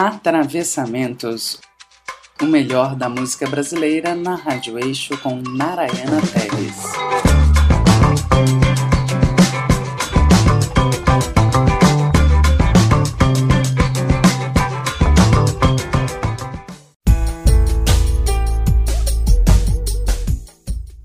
Atravessamentos, o melhor da música brasileira na Rádio Eixo com Narayana Teles.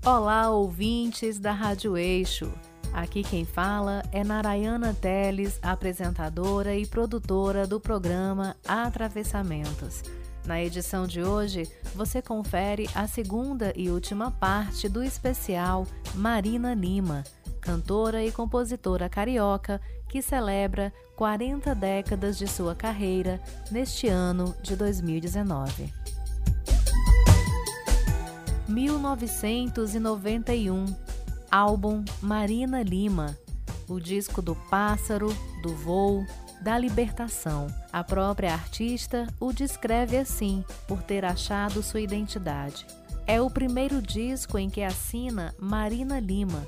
Olá, ouvintes da Rádio Eixo. Aqui quem fala é Narayana Teles, apresentadora e produtora do programa Atravessamentos. Na edição de hoje, você confere a segunda e última parte do especial Marina Lima, cantora e compositora carioca que celebra 40 décadas de sua carreira neste ano de 2019. 1991 álbum Marina Lima, o disco do pássaro, do voo, da libertação. A própria artista o descreve assim, por ter achado sua identidade. É o primeiro disco em que assina Marina Lima.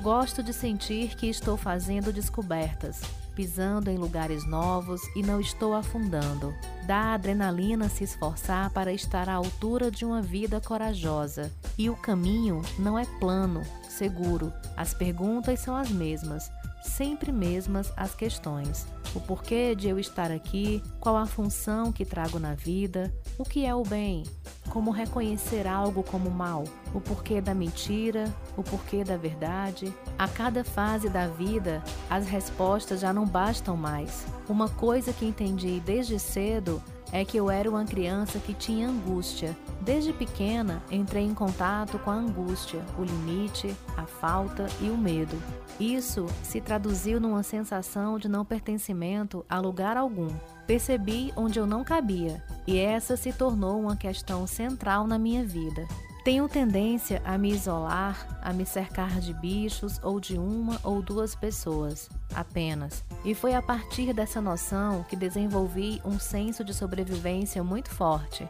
Gosto de sentir que estou fazendo descobertas, pisando em lugares novos e não estou afundando. Dá adrenalina se esforçar para estar à altura de uma vida corajosa. E o caminho não é plano, seguro. As perguntas são as mesmas, sempre mesmas as questões. O porquê de eu estar aqui, qual a função que trago na vida, o que é o bem, como reconhecer algo como mal, o porquê da mentira, o porquê da verdade. A cada fase da vida, as respostas já não bastam mais. Uma coisa que entendi desde cedo é que eu era uma criança que tinha angústia. Desde pequena, entrei em contato com a angústia, o limite, a falta e o medo. Isso se traduziu numa sensação de não pertencimento a lugar algum. Percebi onde eu não cabia, e essa se tornou uma questão central na minha vida. Tenho tendência a me isolar, a me cercar de bichos ou de uma ou duas pessoas, apenas. E foi a partir dessa noção que desenvolvi um senso de sobrevivência muito forte.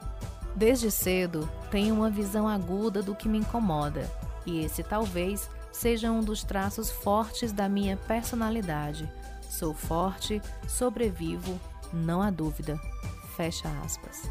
Desde cedo, tenho uma visão aguda do que me incomoda, e esse talvez seja um dos traços fortes da minha personalidade. Sou forte, sobrevivo, não há dúvida. Fecha aspas.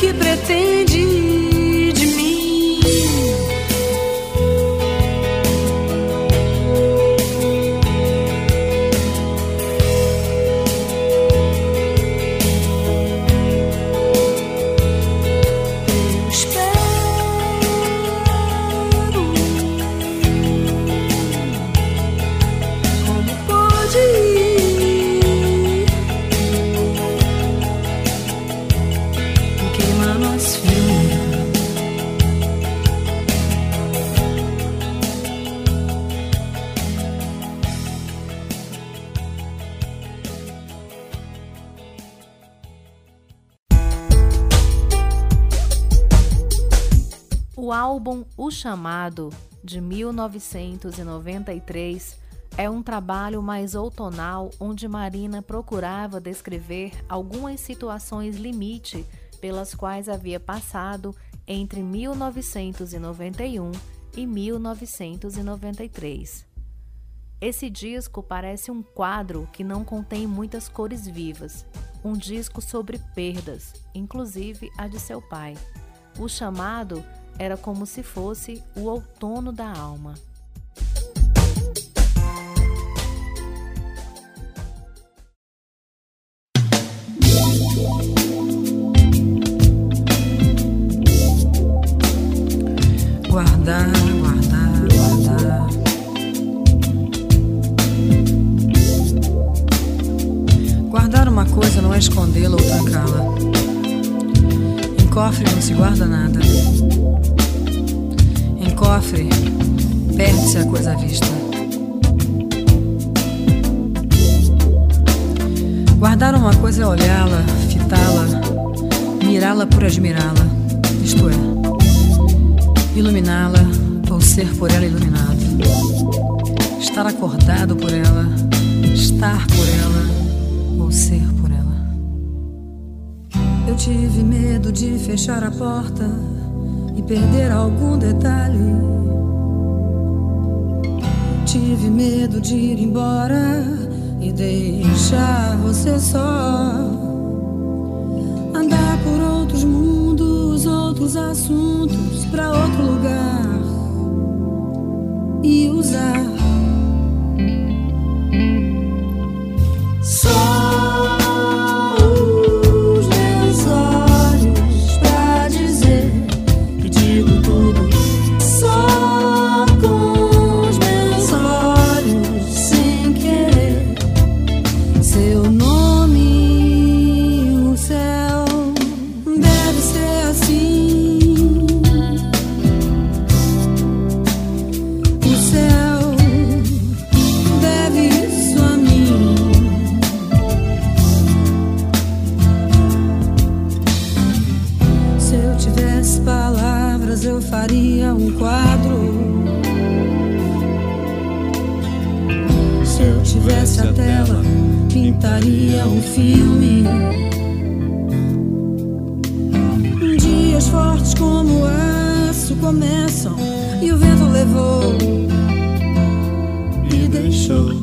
Que pretende Chamado, de 1993, é um trabalho mais outonal onde Marina procurava descrever algumas situações limite pelas quais havia passado entre 1991 e 1993. Esse disco parece um quadro que não contém muitas cores vivas, um disco sobre perdas, inclusive a de seu pai. O chamado era como se fosse o outono da alma. Guardar, guardar, guardar. Guardar uma coisa não é escondê-la ou trancá-la. Em cofre não se guarda nada. Cofre, perde-se a coisa à vista. Guardar uma coisa é olhá-la, fitá-la, mirá-la por admirá-la, isto é, iluminá-la ou ser por ela iluminado. Estar acordado por ela, estar por ela ou ser por ela. Eu tive medo de fechar a porta e perder algum detalhe. Tive medo de ir embora e deixar você só. Andar por outros mundos, outros assuntos, pra outro lugar e usar pintaria um filme. Dias fortes como aço começam e o vento levou e deixou.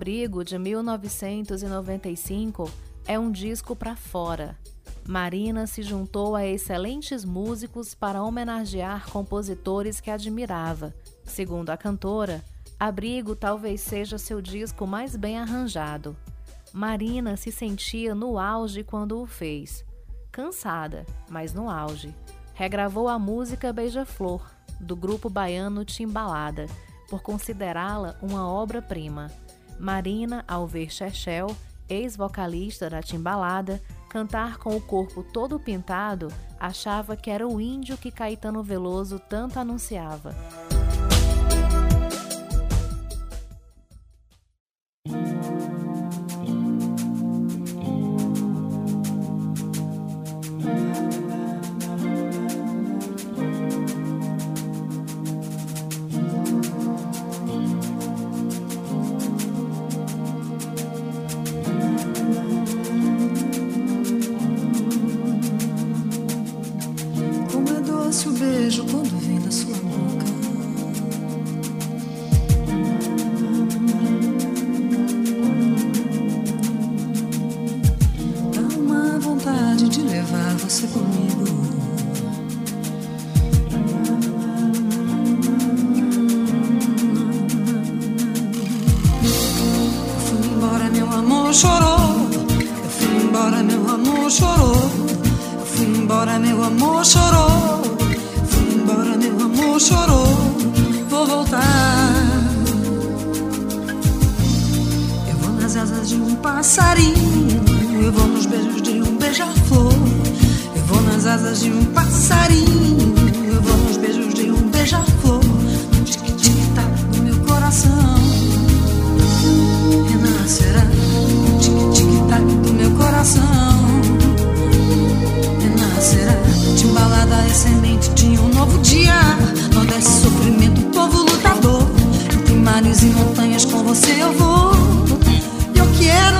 Abrigo de 1995 é um disco para fora. Marina se juntou a excelentes músicos para homenagear compositores que admirava. Segundo a cantora, Abrigo talvez seja seu disco mais bem arranjado. Marina se sentia no auge quando o fez. Cansada, mas no auge. Regravou a música Beija-Flor, do grupo baiano Timbalada, por considerá-la uma obra-prima. Marina, ao ver Chechel, ex-vocalista da Timbalada, cantar com o corpo todo pintado, achava que era o índio que Caetano Veloso tanto anunciava. chorou. Eu fui embora, meu amor chorou. Eu fui embora, meu amor chorou. Eu fui embora, meu amor chorou. Vou voltar. Eu vou nas asas de um passarinho. Eu vou nos beijos de um beija-flor. Eu vou nas asas de um passarinho. Eu vou nos beijos de um beija-flor. No tic-tic-tac no meu coração renascerá coração é renascerá de embalada e é semente de um novo dia. Não desce sofrimento, povo lutador. Entre mares e montanhas com você eu vou. Eu quero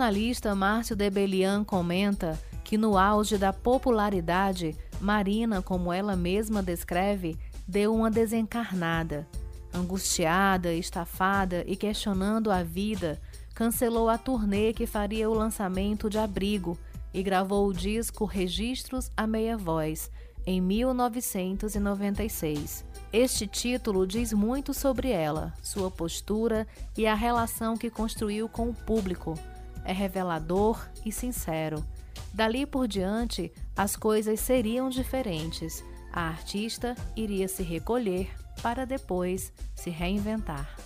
jornalista Márcio Debelian comenta que no auge da popularidade, Marina, como ela mesma descreve, deu uma desencarnada. Angustiada, estafada e questionando a vida, cancelou a turnê que faria o lançamento de Abrigo e gravou o disco Registros a Meia Voz, em 1996. Este título diz muito sobre ela, sua postura e a relação que construiu com o público é revelador e sincero. Dali por diante, as coisas seriam diferentes. A artista iria se recolher para depois se reinventar.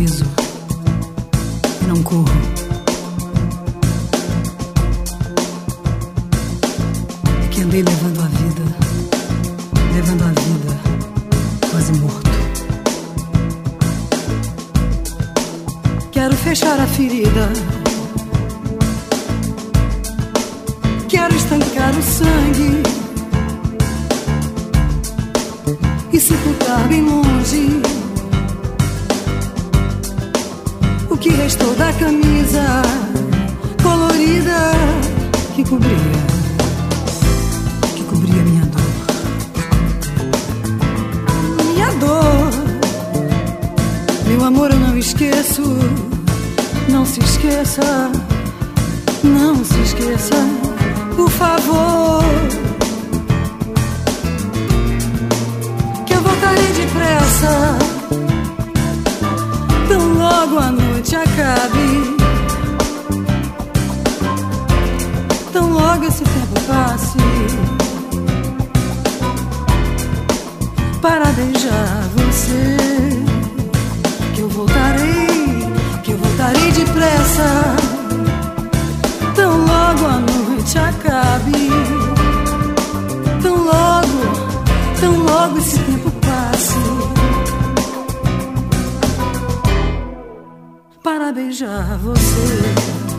Mando beijar você.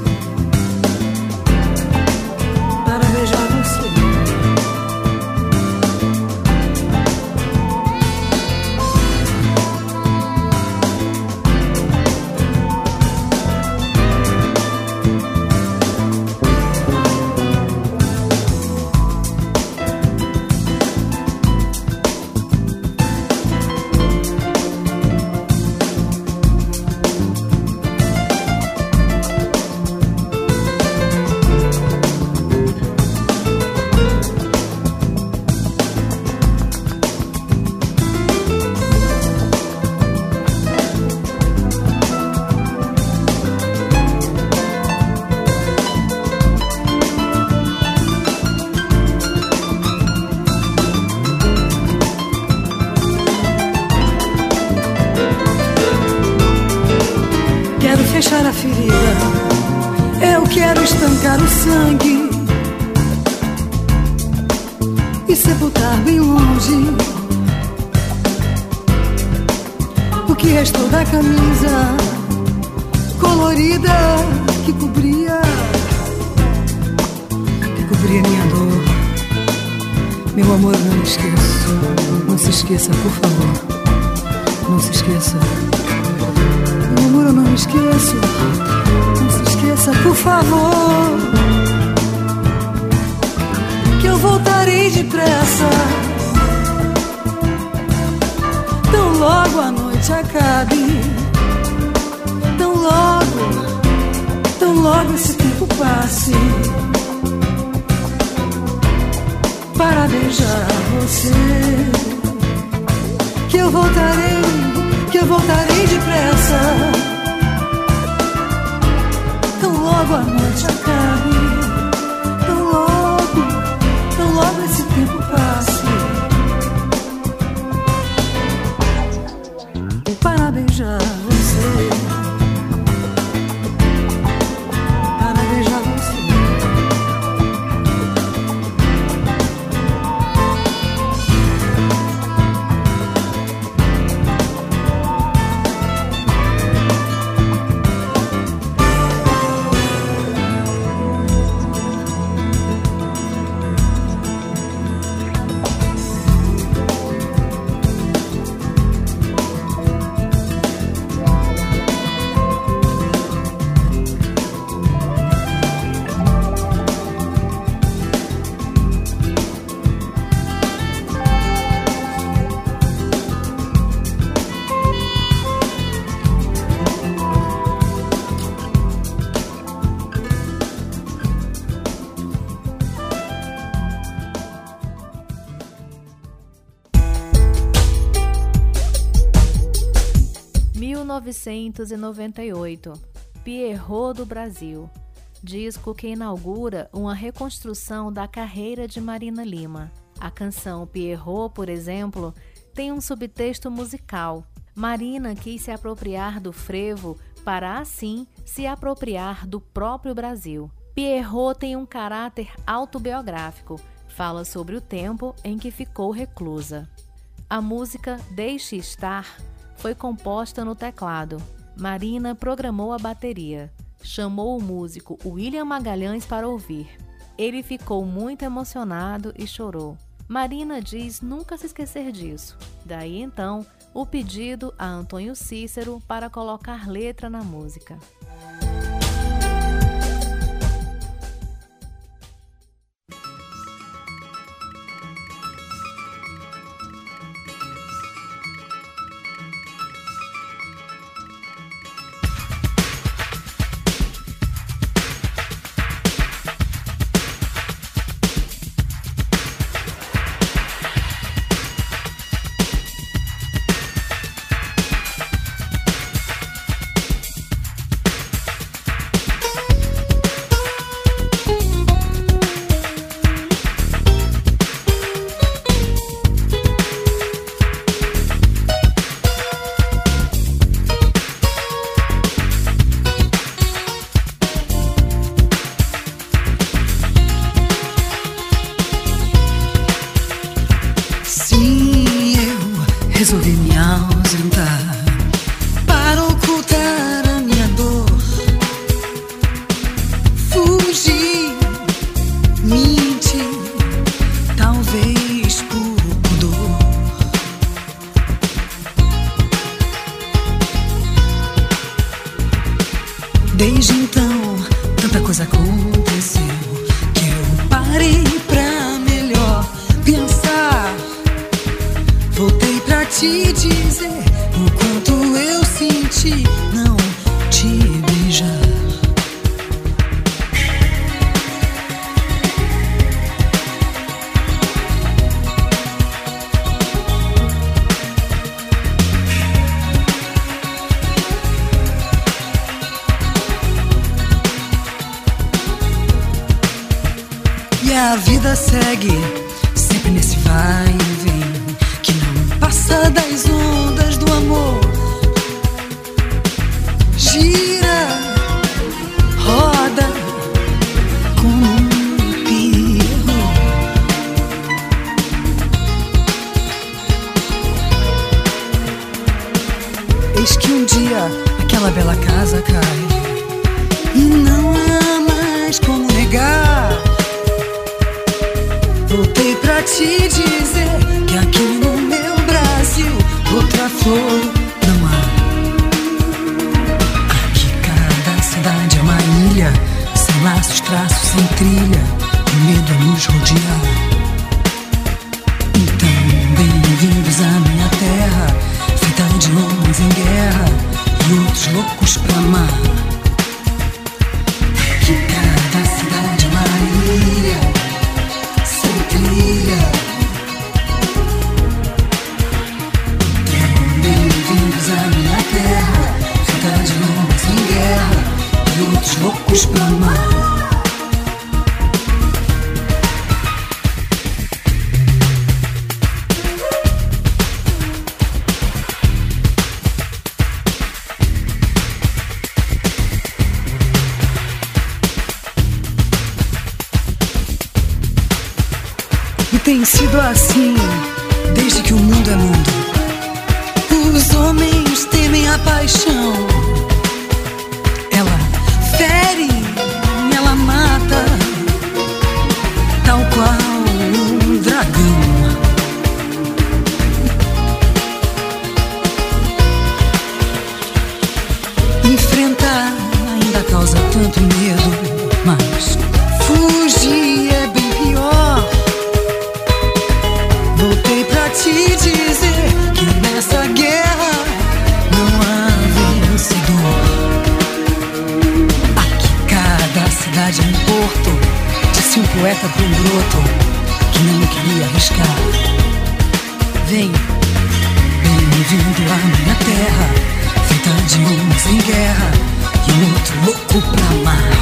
depressa. Tão logo a noite acabe. Tão logo, tão logo esse tempo passe. Para beijar você. Que eu voltarei, que eu voltarei depressa. Tão logo a noite acabe. 1998, Pierrot do Brasil, disco que inaugura uma reconstrução da carreira de Marina Lima. A canção Pierrot, por exemplo, tem um subtexto musical. Marina quis se apropriar do frevo para assim se apropriar do próprio Brasil. Pierrot tem um caráter autobiográfico, fala sobre o tempo em que ficou reclusa. A música Deixe Estar foi composta no teclado. Marina programou a bateria. Chamou o músico William Magalhães para ouvir. Ele ficou muito emocionado e chorou. Marina diz nunca se esquecer disso. Daí então, o pedido a Antônio Cícero para colocar letra na música. tem sido assim desde que o mundo é mundo. Os homens temem a paixão. Ela fere, ela mata, tal qual um dragão. Enfrentar ainda causa tanto medo. poeta broto que não queria arriscar. Vem, bem-vindo à minha terra, feita de homens em guerra e outro louco pra amar.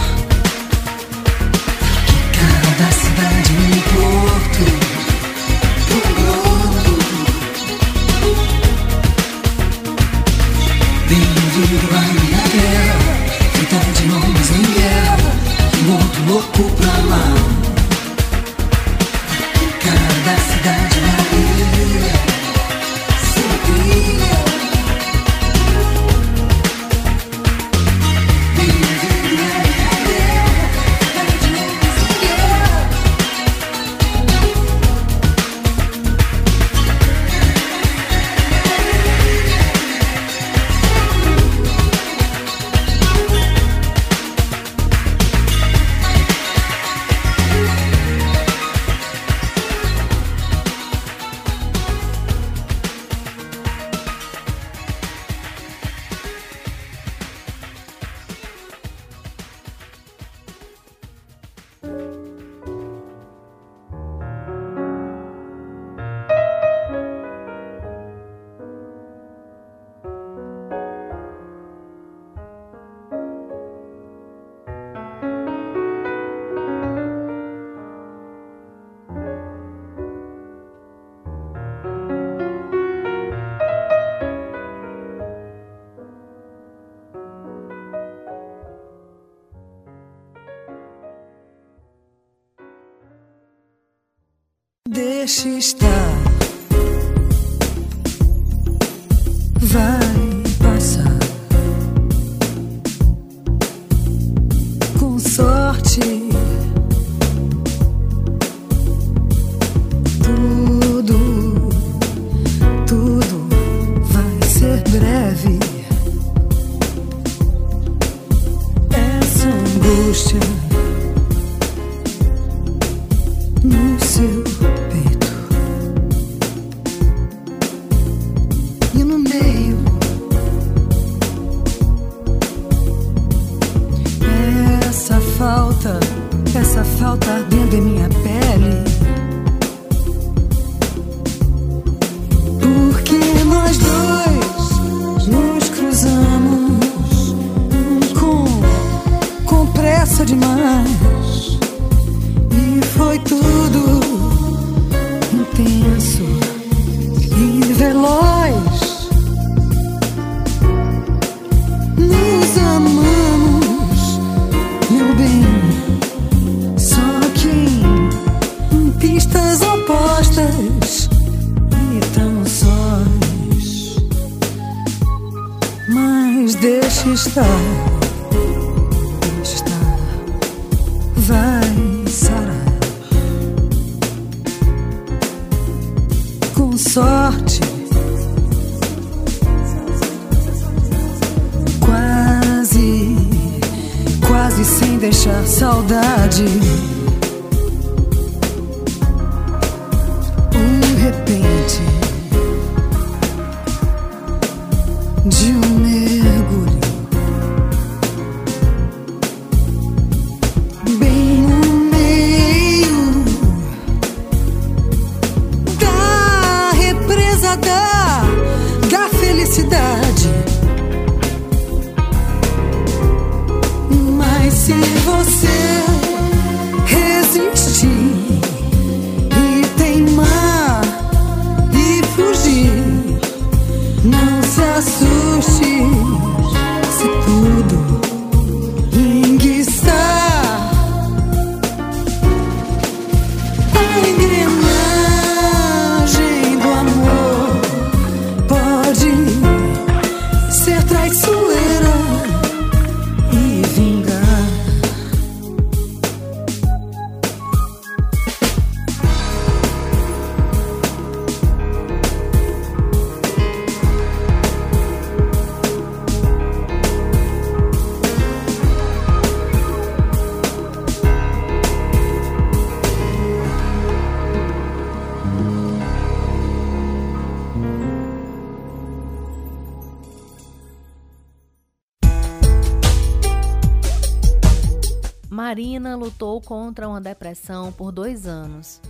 Lutou contra uma depressão por dois anos.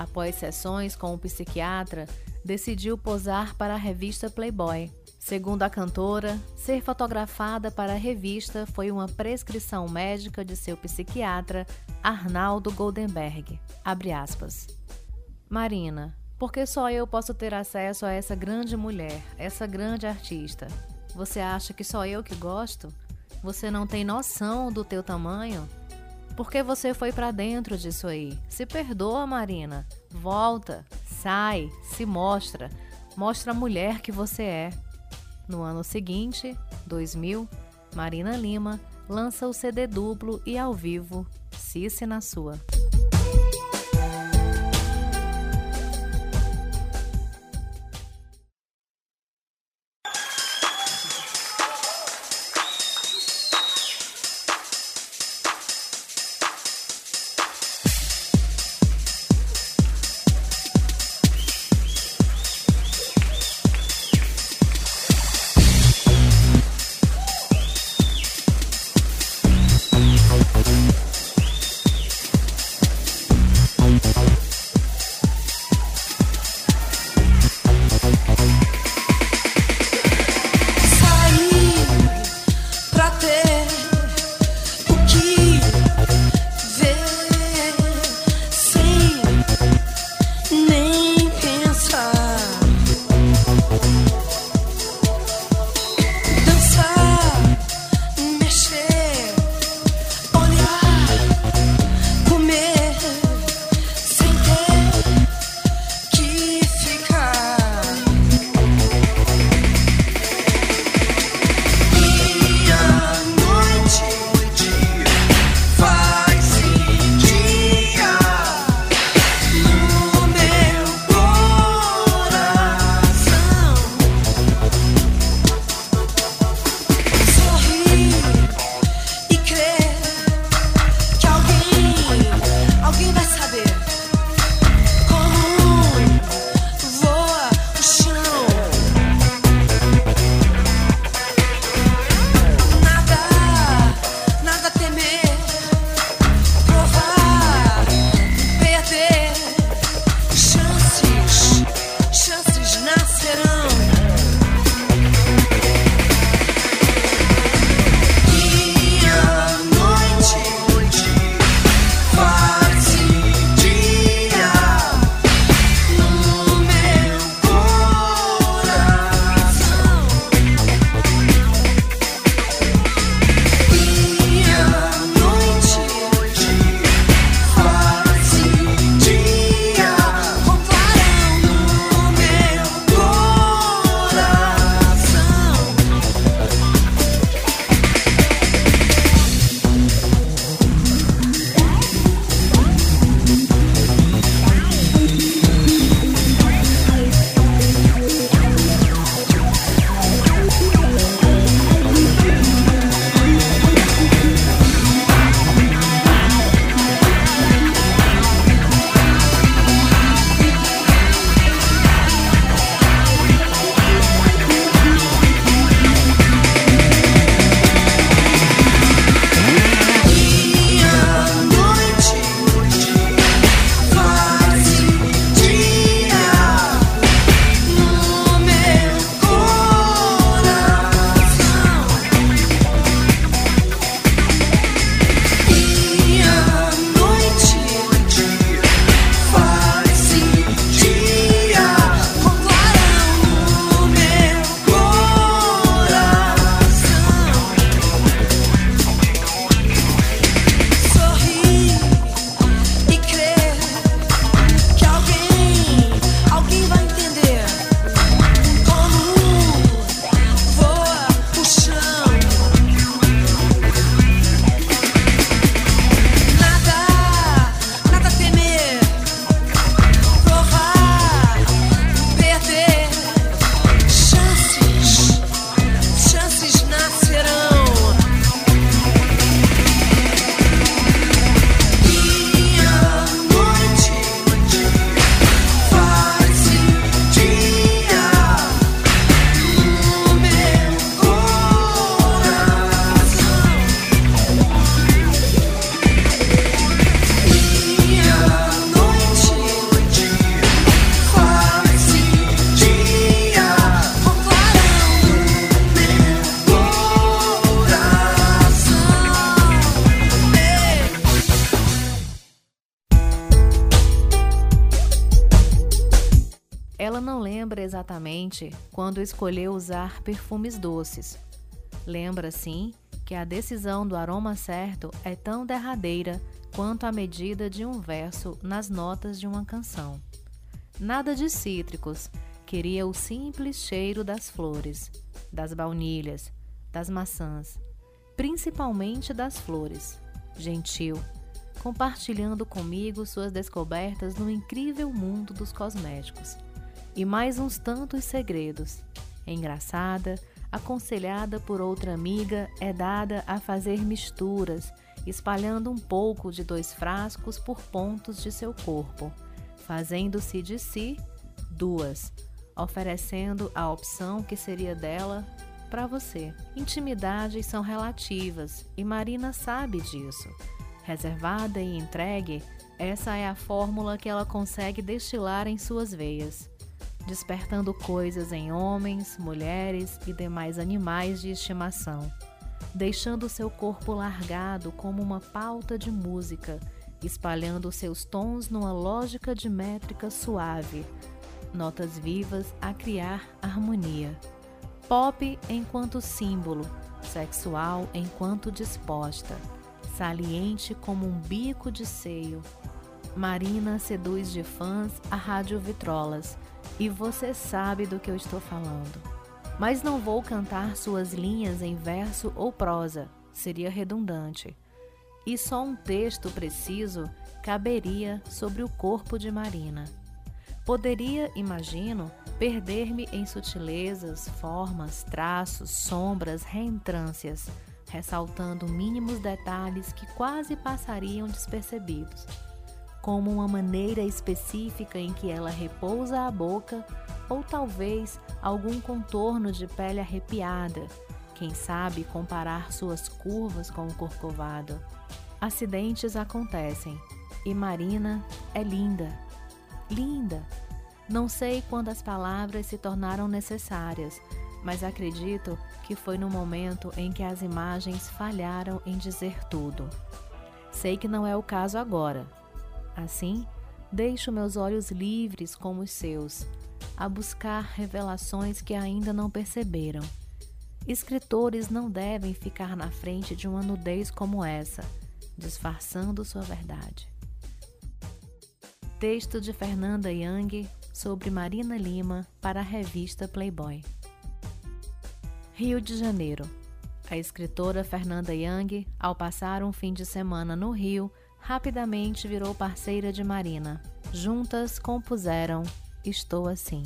Após sessões com o psiquiatra, decidiu posar para a revista Playboy. Segundo a cantora, ser fotografada para a revista foi uma prescrição médica de seu psiquiatra, Arnaldo Goldenberg. Marina, porque só eu posso ter acesso a essa grande mulher, essa grande artista? Você acha que só eu que gosto? Você não tem noção do teu tamanho? Por que você foi para dentro disso aí? Se perdoa, Marina. Volta, sai, se mostra. Mostra a mulher que você é. No ano seguinte, 2000, Marina Lima lança o CD duplo e ao vivo Cici na Sua. Ela não lembra exatamente quando escolheu usar perfumes doces. Lembra, sim, que a decisão do aroma certo é tão derradeira quanto a medida de um verso nas notas de uma canção. Nada de cítricos, queria o simples cheiro das flores, das baunilhas, das maçãs, principalmente das flores. Gentil, compartilhando comigo suas descobertas no incrível mundo dos cosméticos. E mais uns tantos segredos. Engraçada, aconselhada por outra amiga, é dada a fazer misturas, espalhando um pouco de dois frascos por pontos de seu corpo, fazendo-se de si duas, oferecendo a opção que seria dela para você. Intimidades são relativas e Marina sabe disso reservada e entregue, essa é a fórmula que ela consegue destilar em suas veias, despertando coisas em homens, mulheres e demais animais de estimação, deixando seu corpo largado como uma pauta de música, espalhando seus tons numa lógica de métrica suave, notas vivas a criar harmonia. Pop enquanto símbolo, sexual enquanto disposta saliente como um bico de seio. Marina seduz de fãs a Rádio Vitrolas, e você sabe do que eu estou falando. Mas não vou cantar suas linhas em verso ou prosa, seria redundante. E só um texto preciso caberia sobre o corpo de Marina. Poderia, imagino, perder-me em sutilezas, formas, traços, sombras, reentrâncias ressaltando mínimos detalhes que quase passariam despercebidos, como uma maneira específica em que ela repousa a boca ou talvez algum contorno de pele arrepiada, quem sabe comparar suas curvas com o corcovado. Acidentes acontecem e Marina é linda, linda. Não sei quando as palavras se tornaram necessárias, mas acredito que foi no momento em que as imagens falharam em dizer tudo. Sei que não é o caso agora. Assim, deixo meus olhos livres como os seus, a buscar revelações que ainda não perceberam. Escritores não devem ficar na frente de uma nudez como essa, disfarçando sua verdade. Texto de Fernanda Young sobre Marina Lima para a revista Playboy. Rio de Janeiro. A escritora Fernanda Young, ao passar um fim de semana no Rio, rapidamente virou parceira de Marina. Juntas compuseram Estou Assim.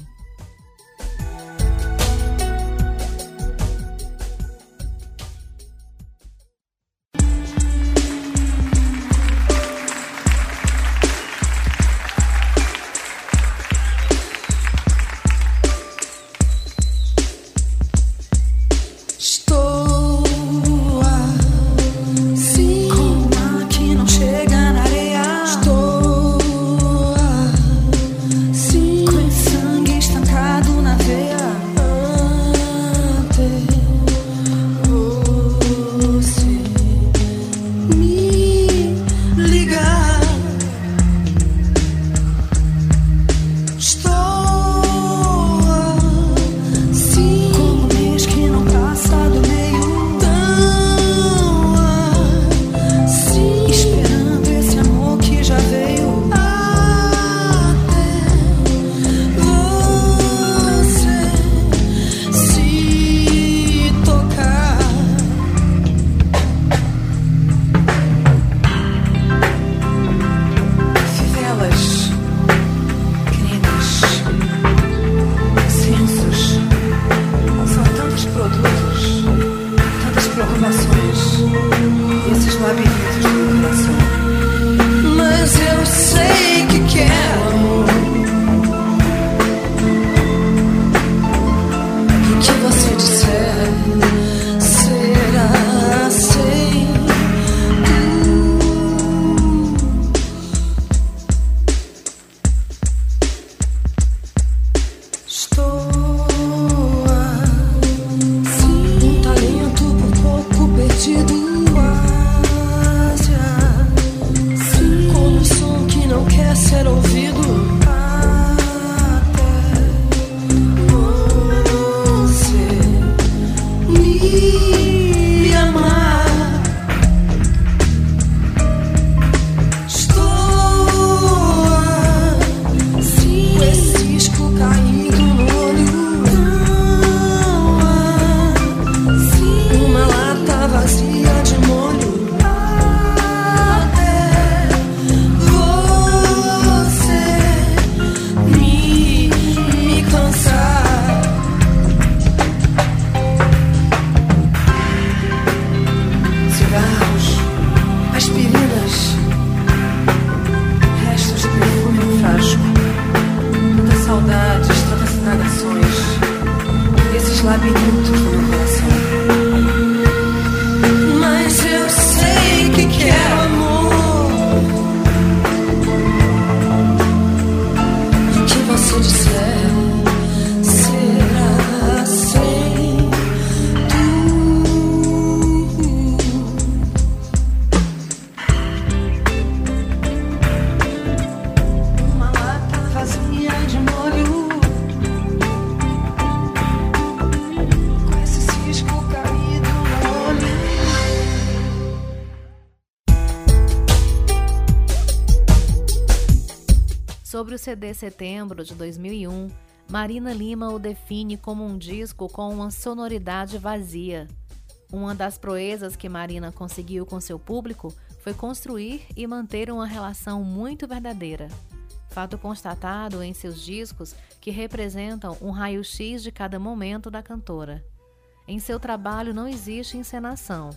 CD Setembro de 2001, Marina Lima o define como um disco com uma sonoridade vazia. Uma das proezas que Marina conseguiu com seu público foi construir e manter uma relação muito verdadeira. Fato constatado em seus discos que representam um raio-x de cada momento da cantora. Em seu trabalho não existe encenação.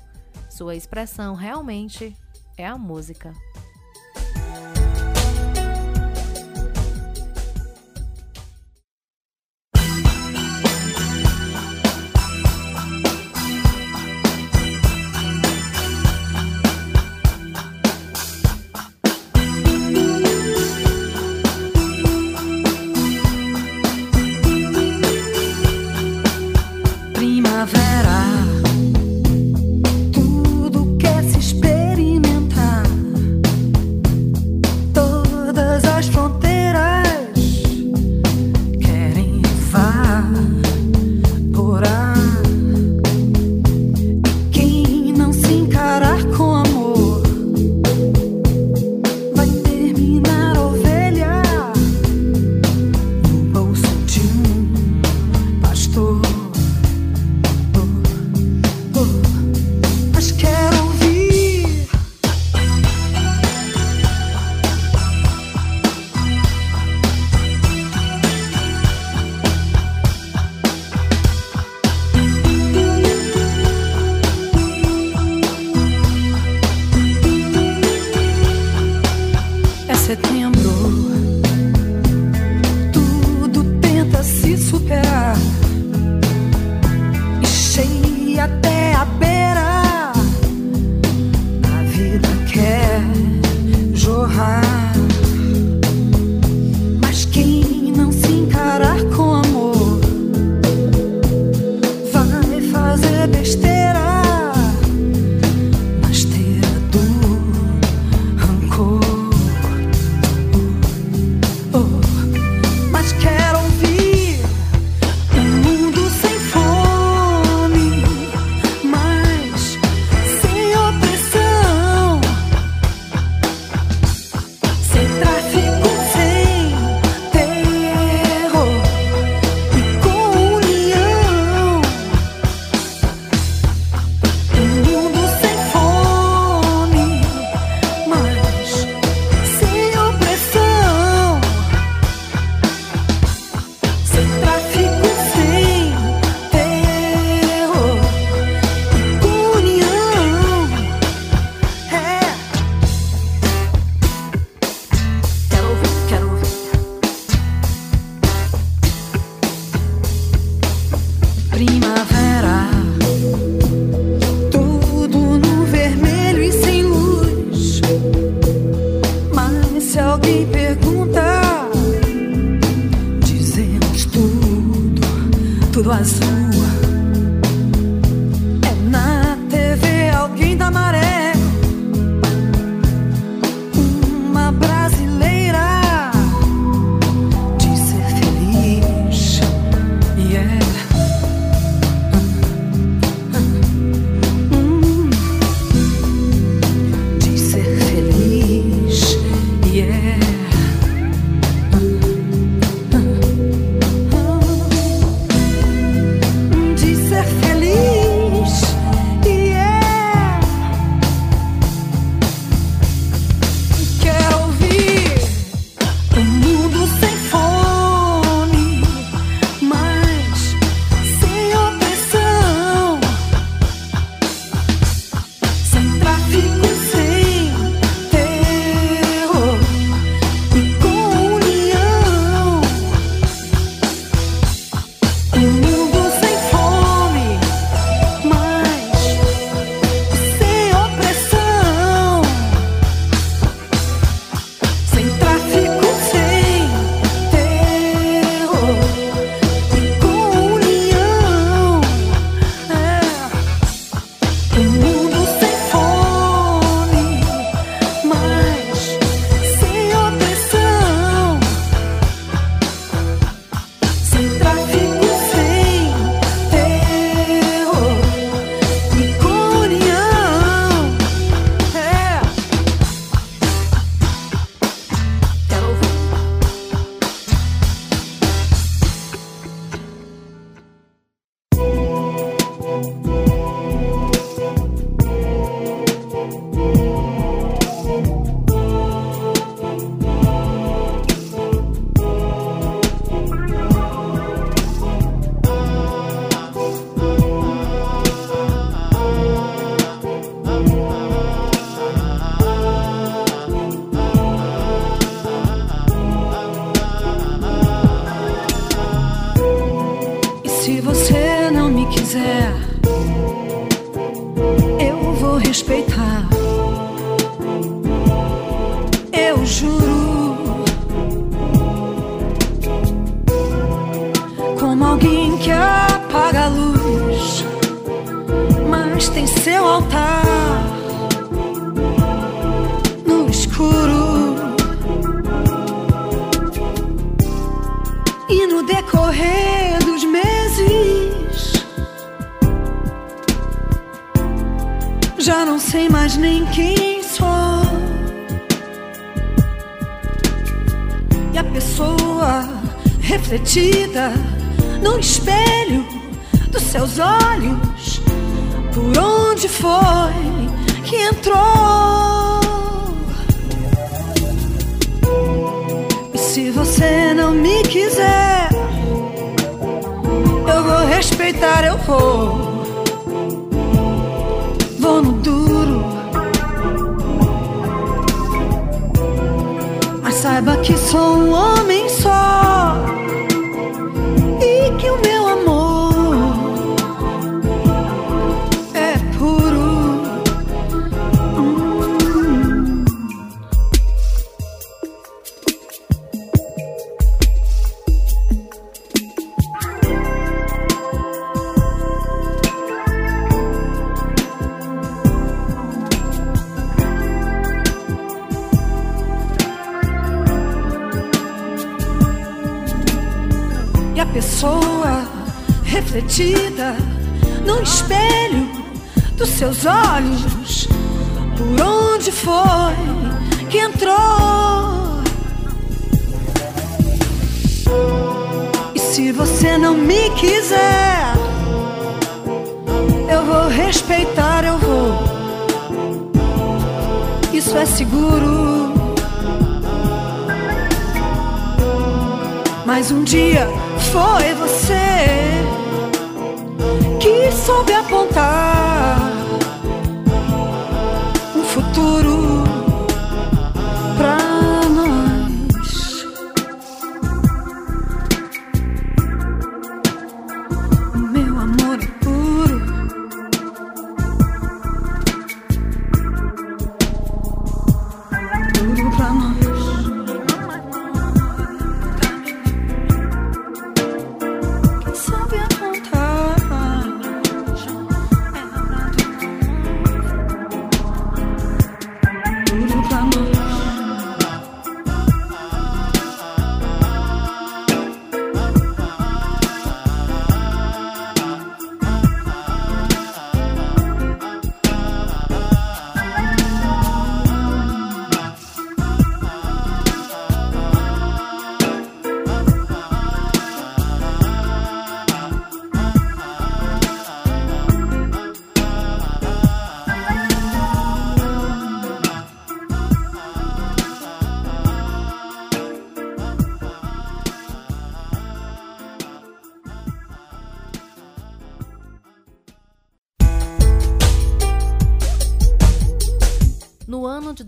Sua expressão realmente é a música. primavera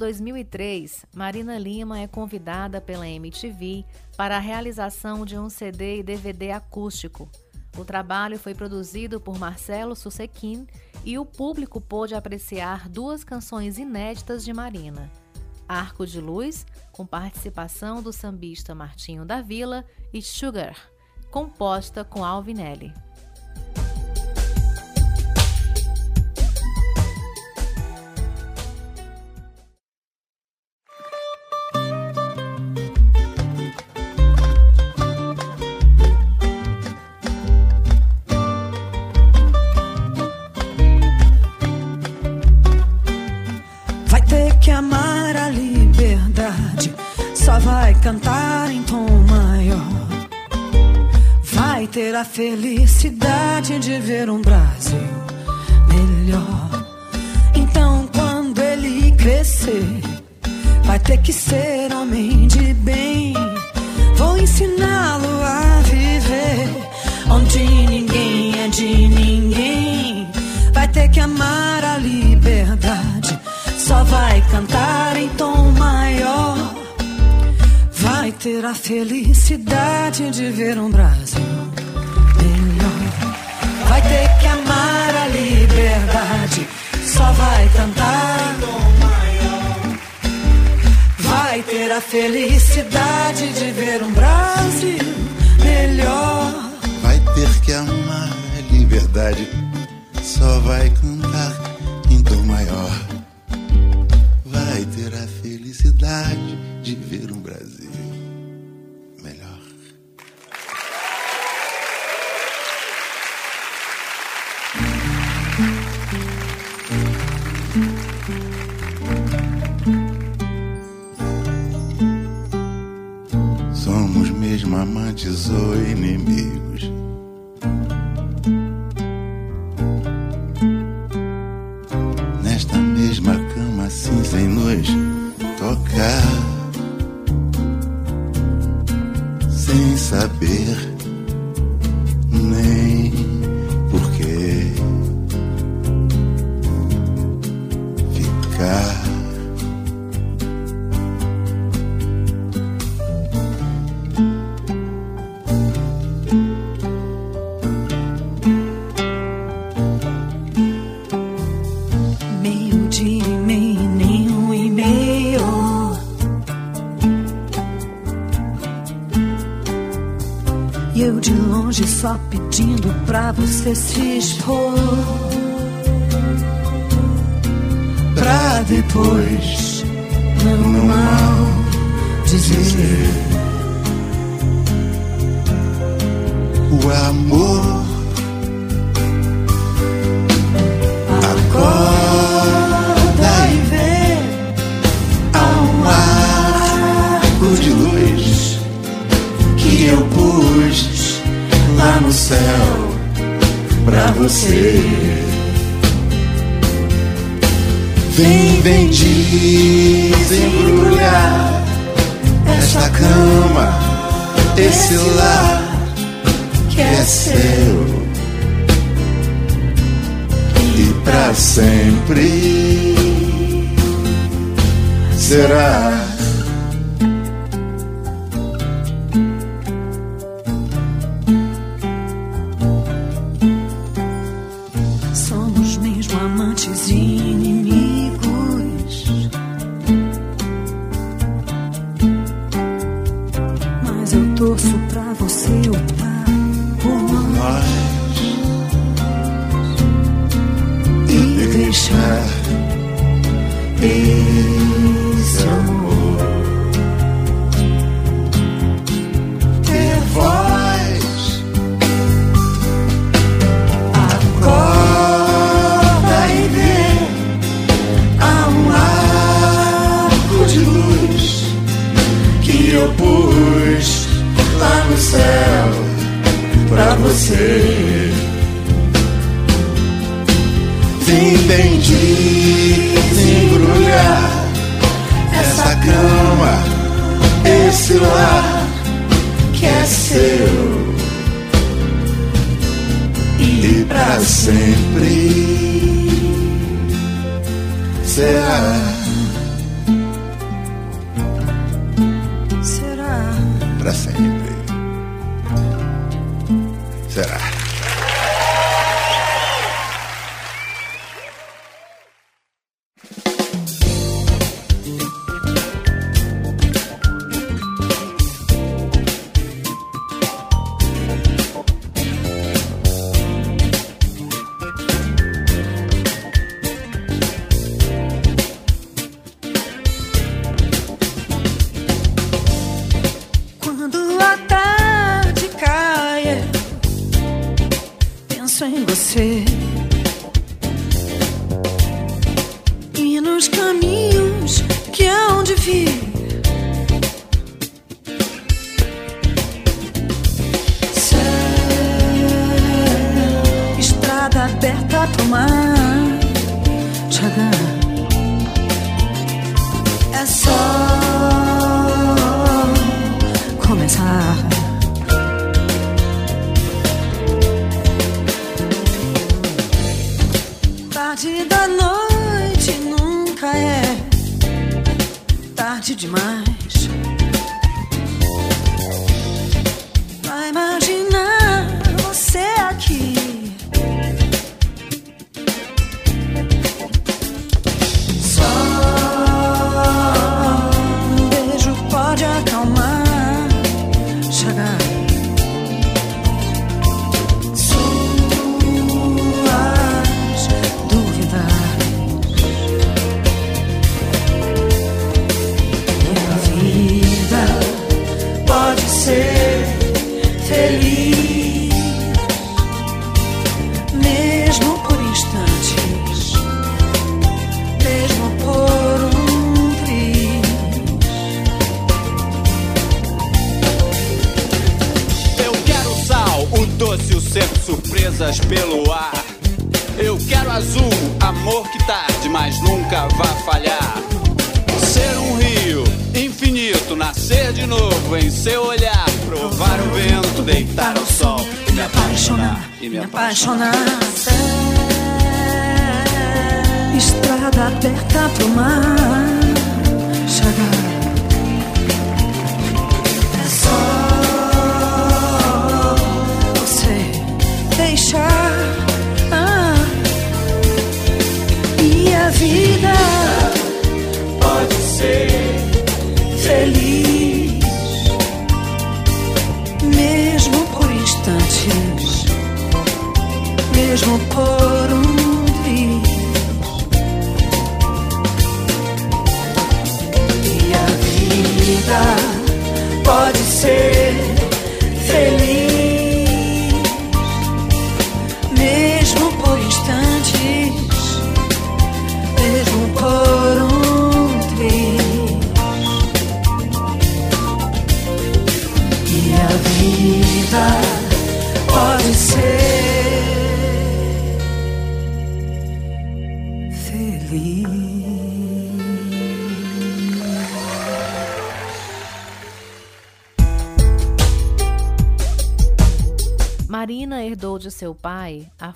2003, Marina Lima é convidada pela MTV para a realização de um CD e DVD acústico. O trabalho foi produzido por Marcelo Susequin e o público pôde apreciar duas canções inéditas de Marina: Arco de Luz, com participação do sambista Martinho da Vila, e Sugar, composta com Alvinelli. Ter a felicidade de ver um Brasil melhor. Então, quando ele crescer, vai ter que ser homem de bem. Vou ensiná-lo a viver onde ninguém é de ninguém. Vai ter que amar a liberdade. Só vai cantar em tom maior. Vai ter a felicidade de ver um Brasil cantar. Vai ter a felicidade de ver um Brasil melhor. Vai ter que amar a liberdade, só vai cantar em tom maior. Vai ter a felicidade amantes ou inimigos. Nesta mesma cama assim sem nos tocar. Sem saber só pedindo pra você se expor. Pra depois, não mal dizer. O amor Acorda e vê de luz céu pra você. Vem, vem desembrulhar esta cama, esse lar que é seu e pra sempre será.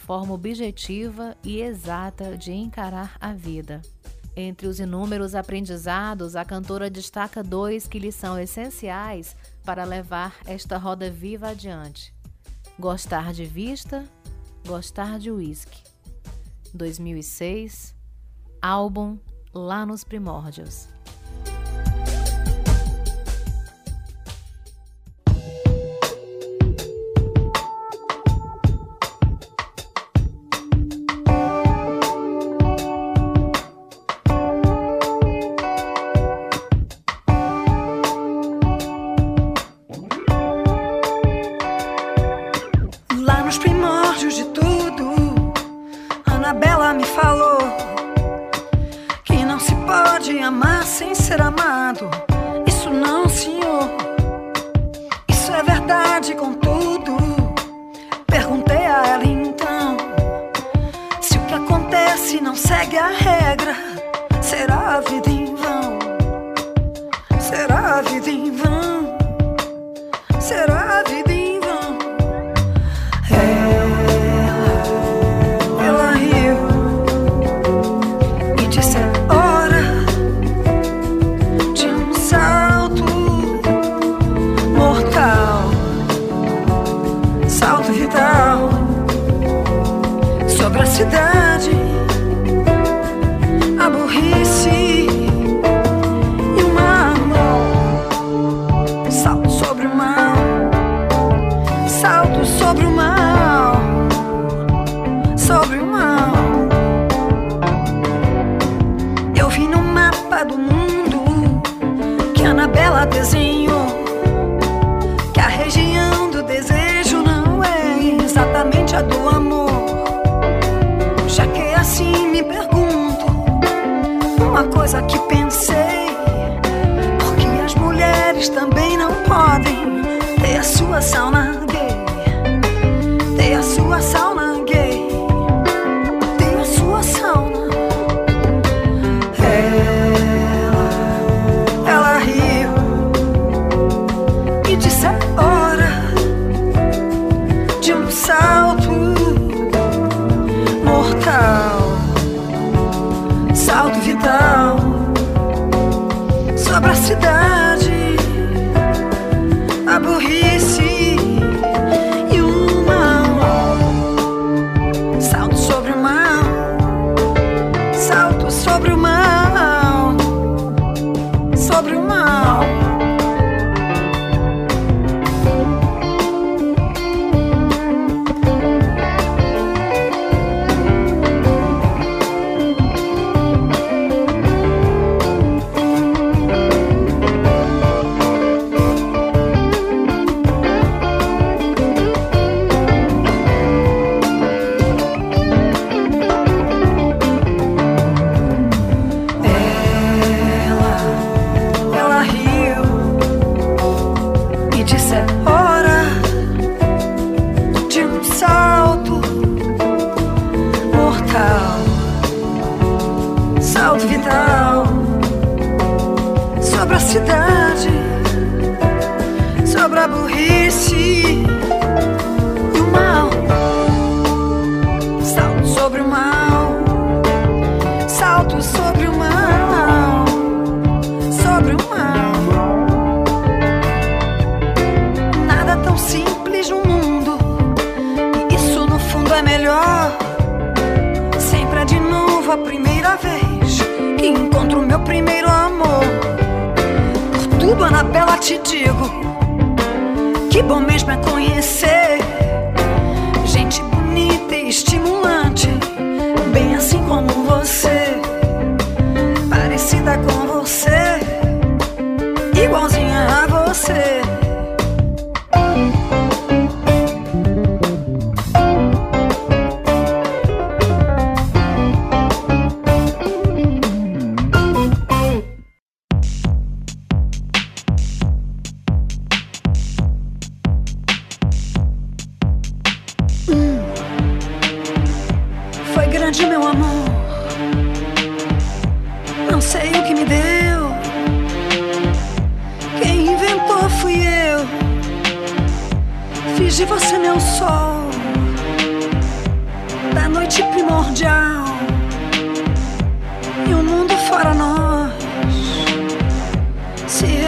forma objetiva e exata de encarar a vida. Entre os inúmeros aprendizados, a cantora destaca dois que lhe são essenciais para levar esta roda viva adiante: gostar de vista, gostar de uísque. 2006, álbum Lá nos Primórdios.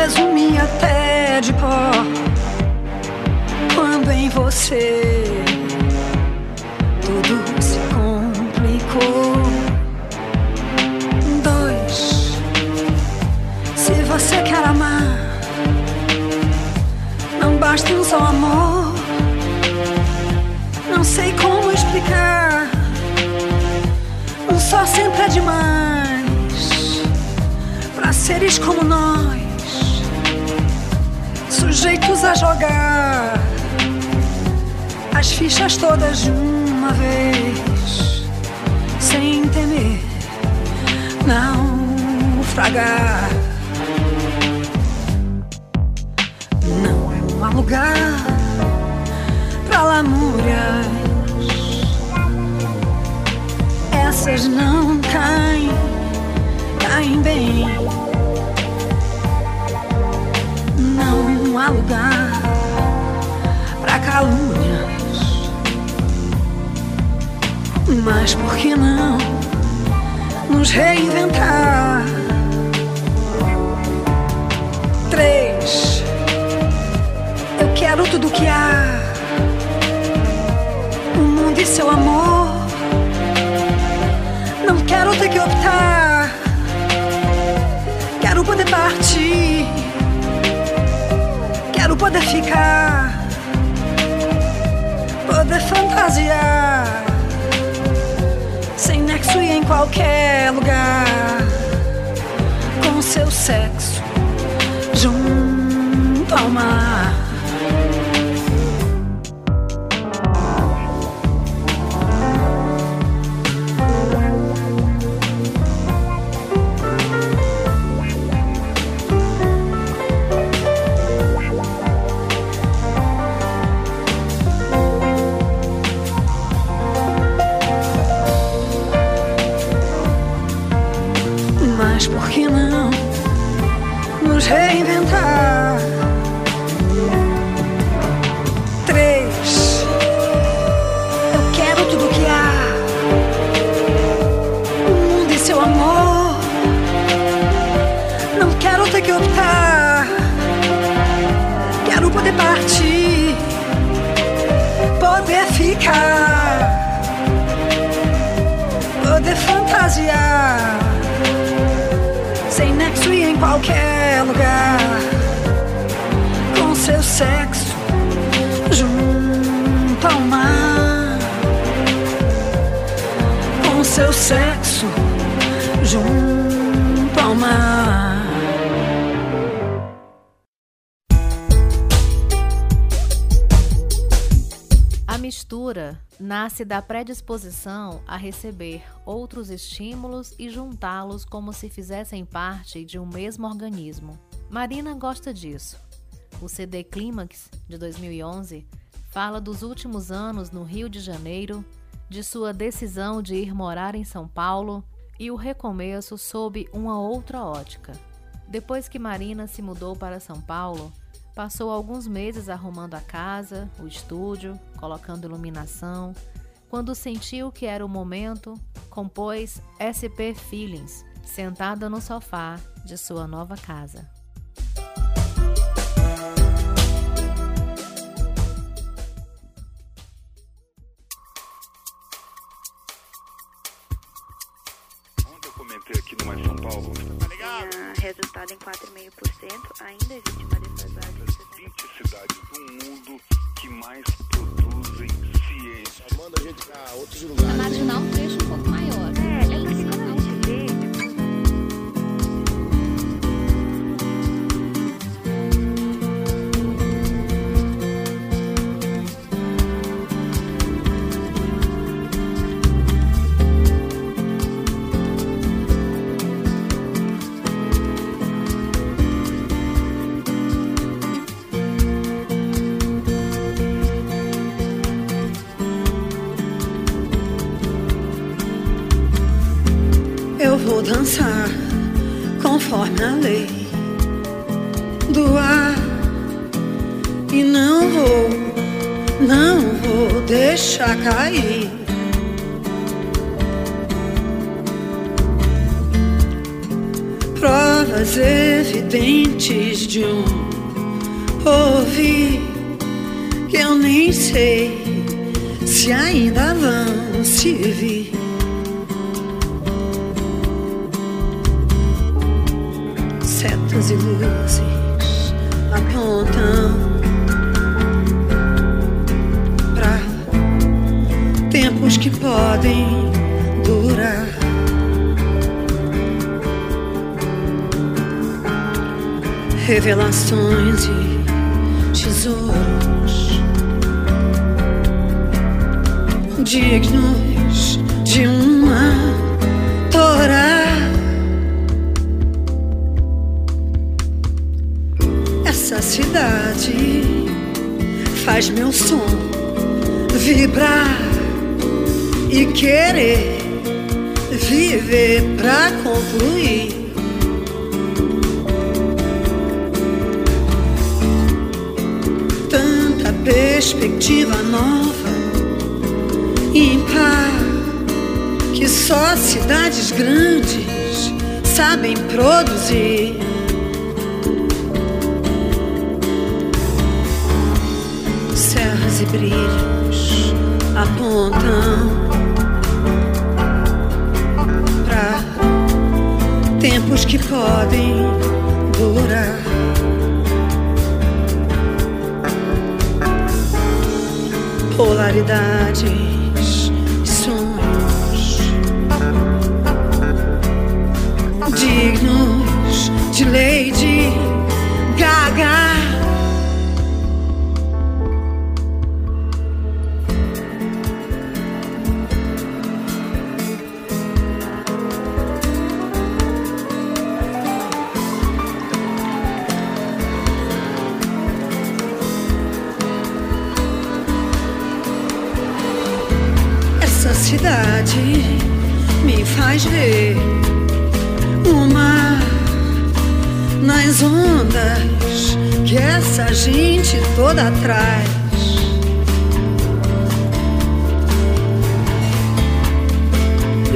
Se resumia até de pó. Quando em você tudo se complicou. Dois, se você quer amar, não basta um só amor. Não sei como explicar. Um só sempre é demais para seres como nós, sujeitos a jogar as fichas todas de uma vez, sem temer naufragar. Não é um lugar pra lamúrias, essas não caem, caem bem. Não há lugar pra calúnias. Mas por que não nos reinventar? Três, eu quero tudo que há. O mundo e seu amor. Não quero ter que optar. Quero poder partir. Poder ficar. Poder fantasiar sem nexo e em qualquer lugar, com seu sexo junto ao mar. Lugar, com seu sexo junto ao mar, com seu sexo junto ao mar. A mistura nasce da predisposição a receber outros estímulos e juntá-los como se fizessem parte de um mesmo organismo. Marina gosta disso. O CD Clímax, de 2011, Fala dos últimos anos no Rio de Janeiro, de sua decisão de ir morar em São Paulo e o recomeço sob uma outra ótica. Depois que Marina se mudou para São Paulo, passou alguns meses arrumando a casa, o estúdio, colocando iluminação. Quando sentiu que era o momento, compôs SP Feelings, sentada no sofá de sua nova casa. 4,5%, ainda existe uma defasagem. As 20 cidades do mundo June.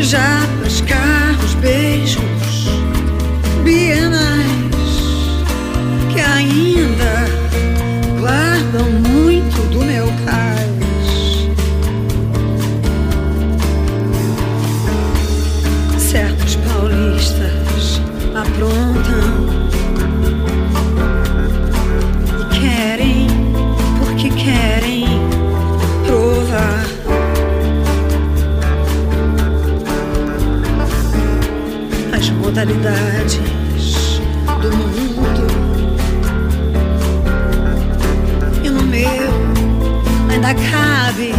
Japas, carros, beijos, bienais que ainda guardam muito do meu cais. certos paulistas aprontam As modalidades do mundo. E no meu ainda cabe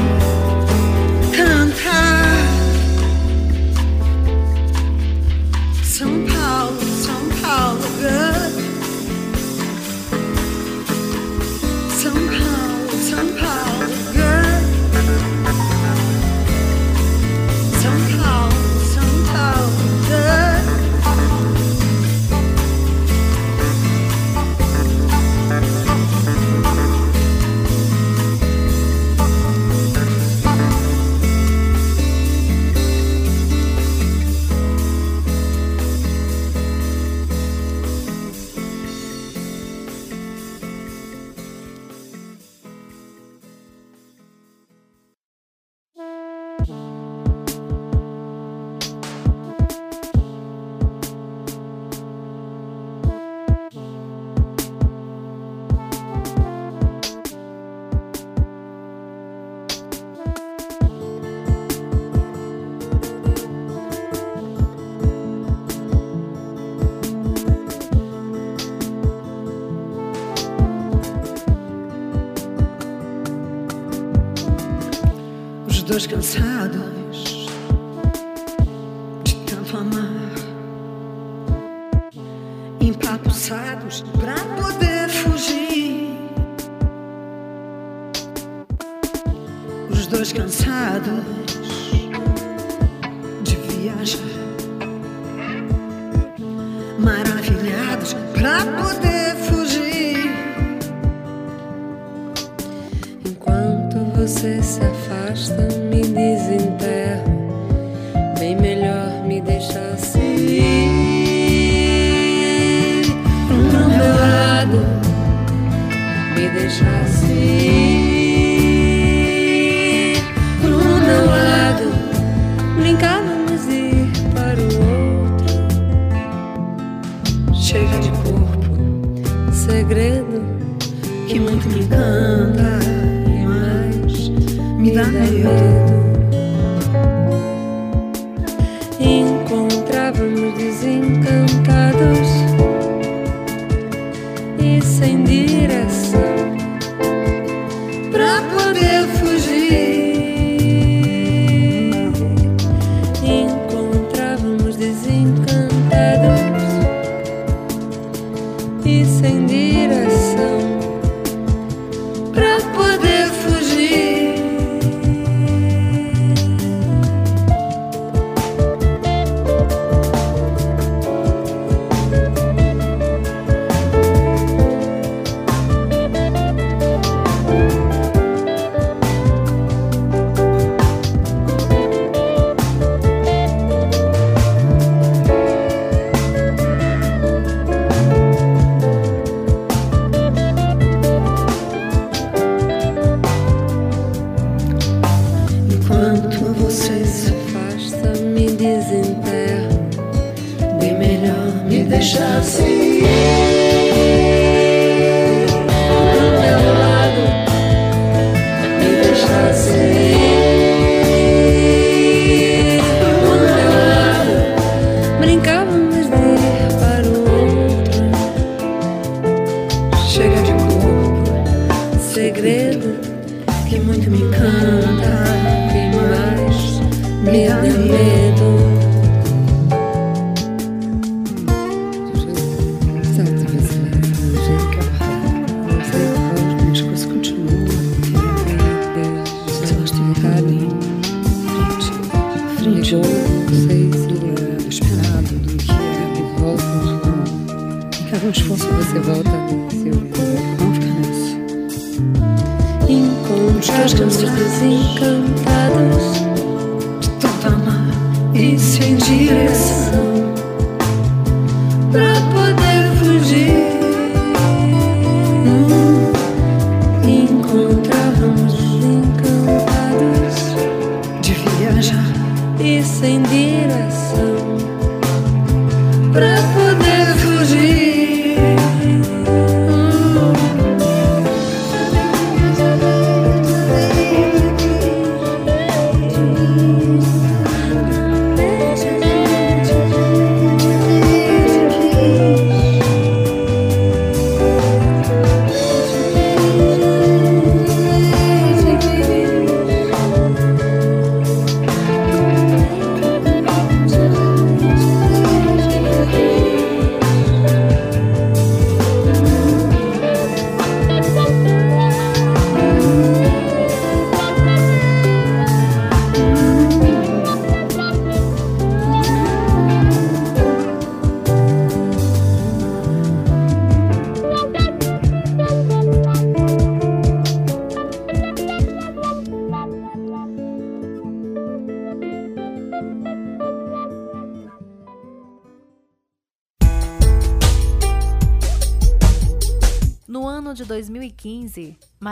dois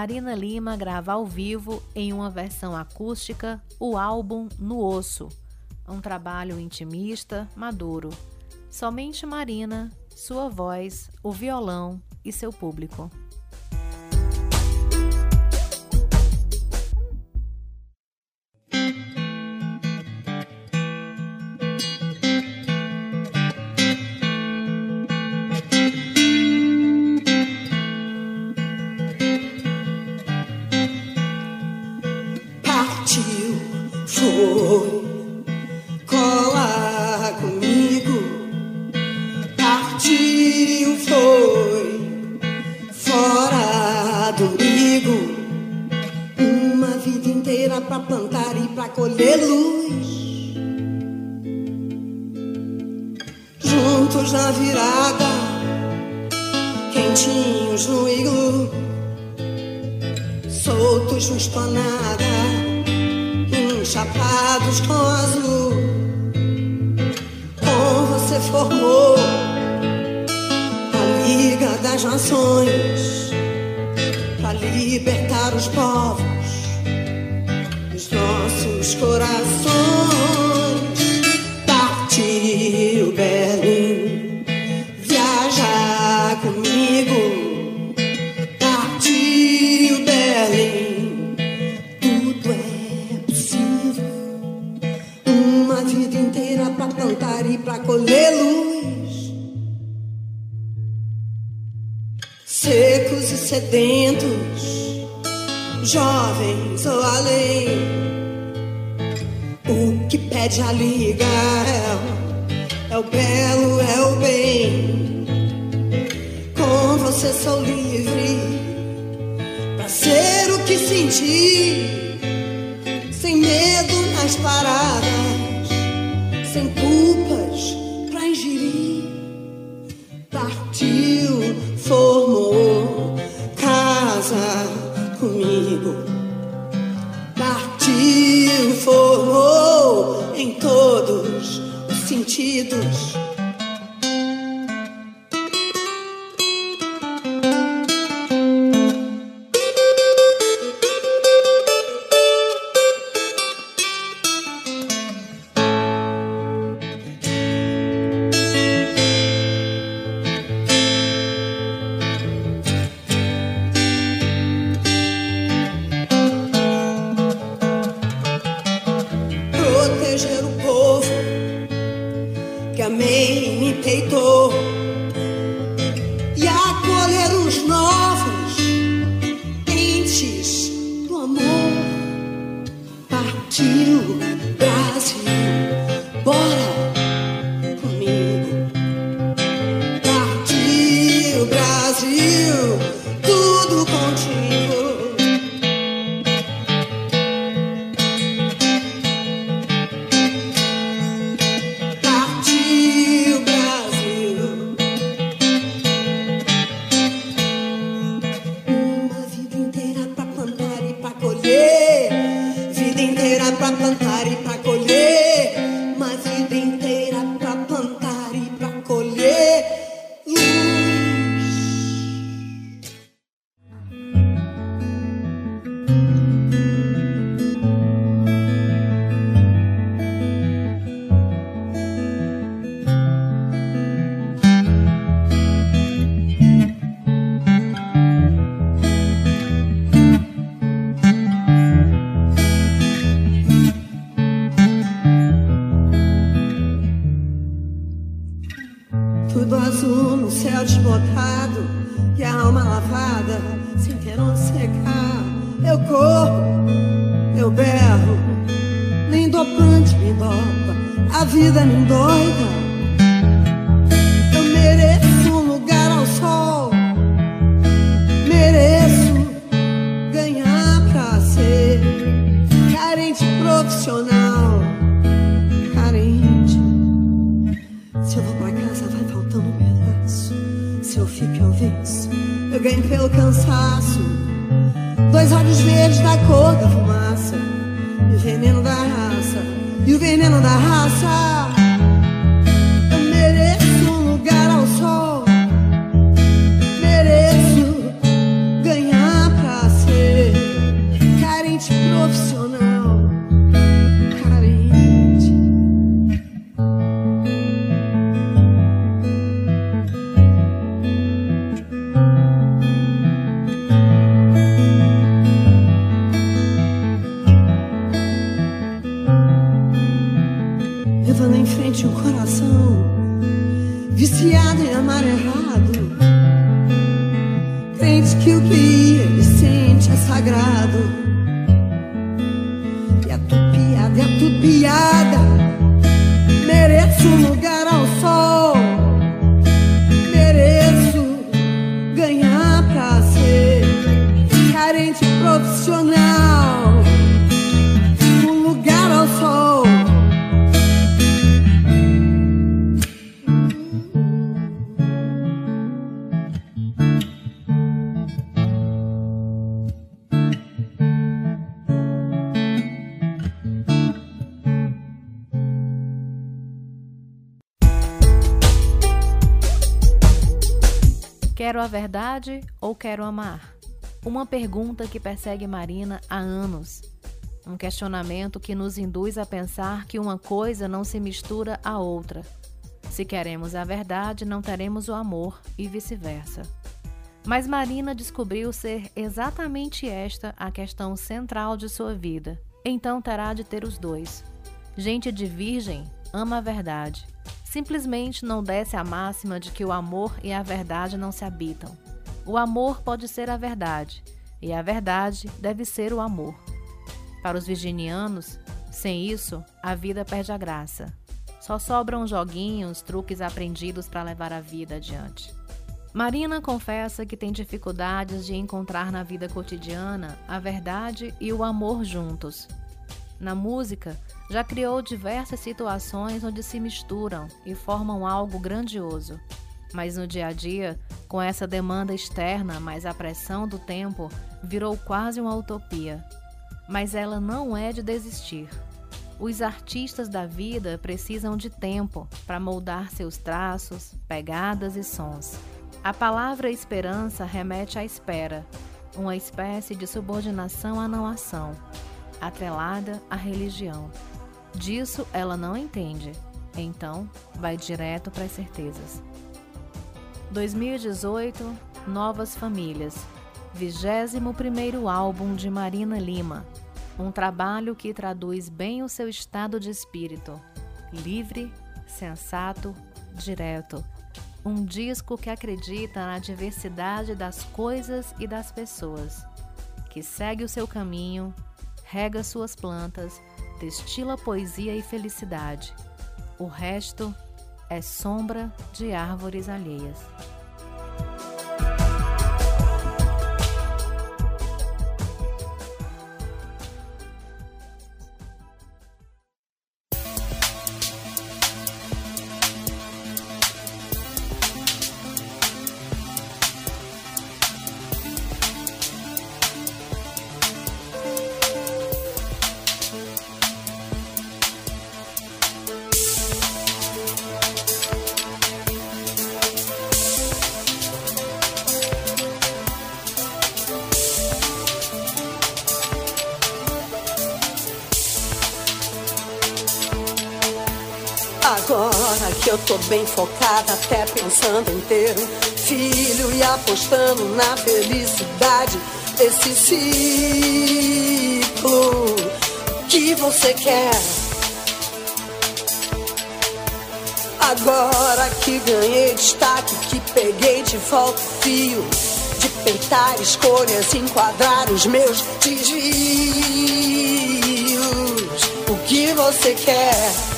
Marina Lima grava ao vivo, em uma versão acústica, o álbum No Osso, um trabalho intimista, maduro. Somente Marina, sua voz, o violão e seu público. juntos na virada, quentinhos no iglu, soltos no esplanada, enchapados com azul. Com você formou a Liga das Nações para libertar os povos dos nossos corações. sedentos, jovens ou além. O que pede a liga é, é o belo, é o bem. Com você sou livre para ser o que senti, sem medo nas paradas, sem culpas Unidos. ganho pelo cansaço. Dois olhos verdes da cor da fumaça. E o veneno da raça. E o veneno da raça. Quero amar? Uma pergunta que persegue Marina há anos. Um questionamento que nos induz a pensar que uma coisa não se mistura à outra. Se queremos a verdade, não teremos o amor e vice-versa. Mas Marina descobriu ser exatamente esta a questão central de sua vida. Então terá de ter os dois. Gente de virgem ama a verdade. Simplesmente não desce a máxima de que o amor e a verdade não se habitam. O amor pode ser a verdade, e a verdade deve ser o amor. Para os virginianos, sem isso, a vida perde a graça. Só sobram joguinhos, truques aprendidos para levar a vida adiante. Marina confessa que tem dificuldades de encontrar na vida cotidiana a verdade e o amor juntos. Na música, já criou diversas situações onde se misturam e formam algo grandioso. Mas no dia a dia, com essa demanda externa mais a pressão do tempo, virou quase uma utopia. Mas ela não é de desistir. Os artistas da vida precisam de tempo para moldar seus traços, pegadas e sons. A palavra esperança remete à espera, uma espécie de subordinação à não ação, atrelada à religião. Disso ela não entende, então vai direto para as certezas. 2018 Novas Famílias 21º álbum de Marina Lima um trabalho que traduz bem o seu estado de espírito livre, sensato, direto um disco que acredita na diversidade das coisas e das pessoas que segue o seu caminho rega suas plantas destila poesia e felicidade. O resto é sombra de árvores alheias. Eu tô bem focada, até pensando em ter filho e apostando na felicidade desse ciclo que você quer. Agora que ganhei destaque, que peguei de volta o fio de peitar escolhas, enquadrar os meus desvios. O que você quer?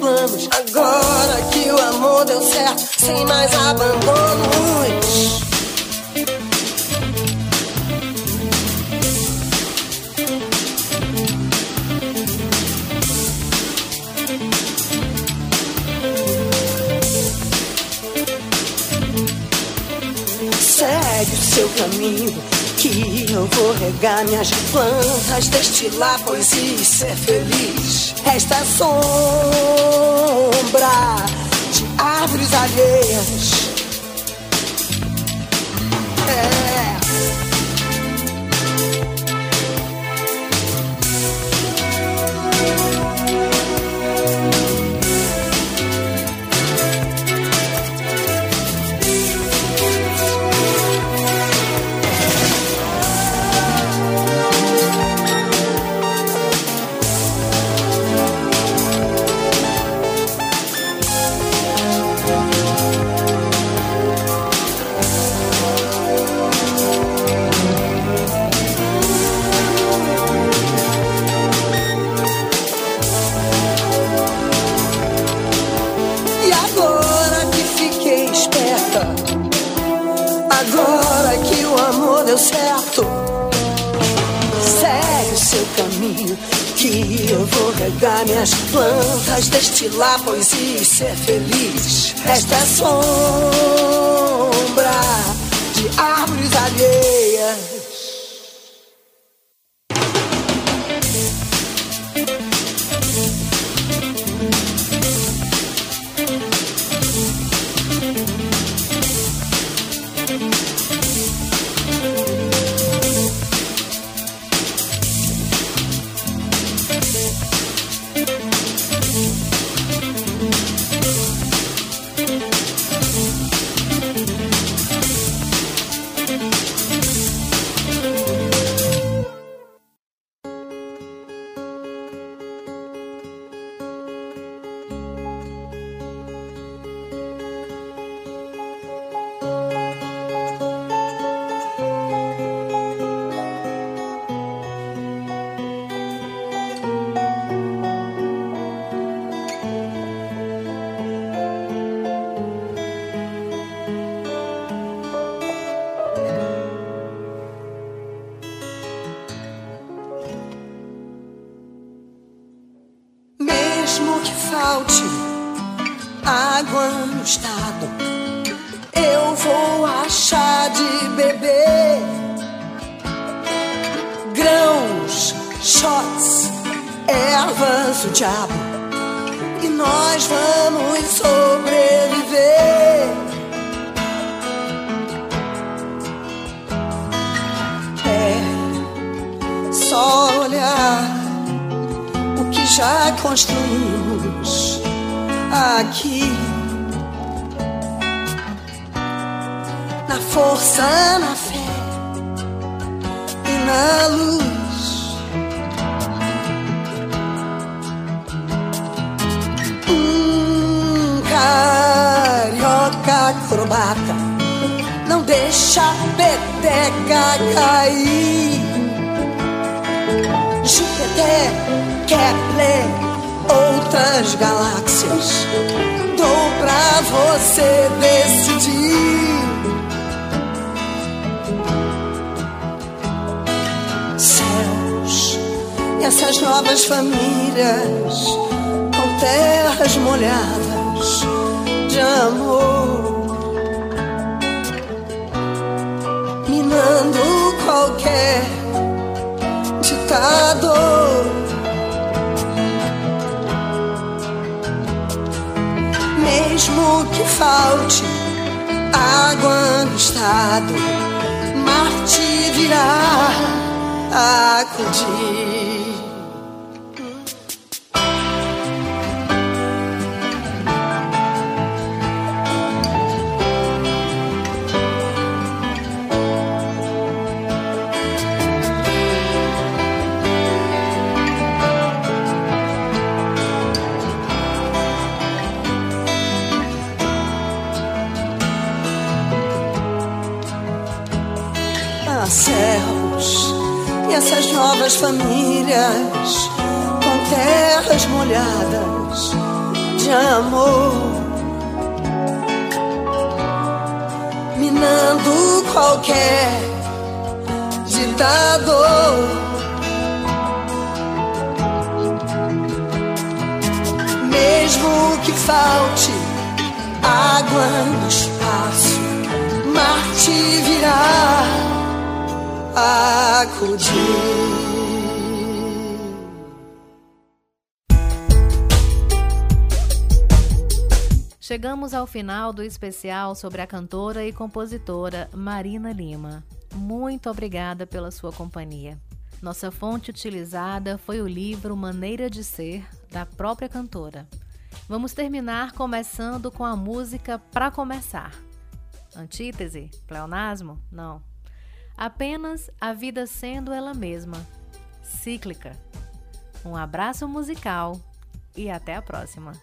Planos. Agora que o amor deu certo, sem mais abandonos. Segue o seu caminho, que eu vou regar minhas plantas, destilar poesia e ser feliz resta sombra de árvores alheias. 心。Chegamos ao final do especial sobre a cantora e compositora Marina Lima. Muito obrigada pela sua companhia. Nossa fonte utilizada foi o livro Maneira de Ser, da própria cantora. Vamos terminar começando com a música Pra Começar. Antítese? Pleonasmo? Não. Apenas a vida sendo ela mesma, cíclica. Um abraço musical e até a próxima.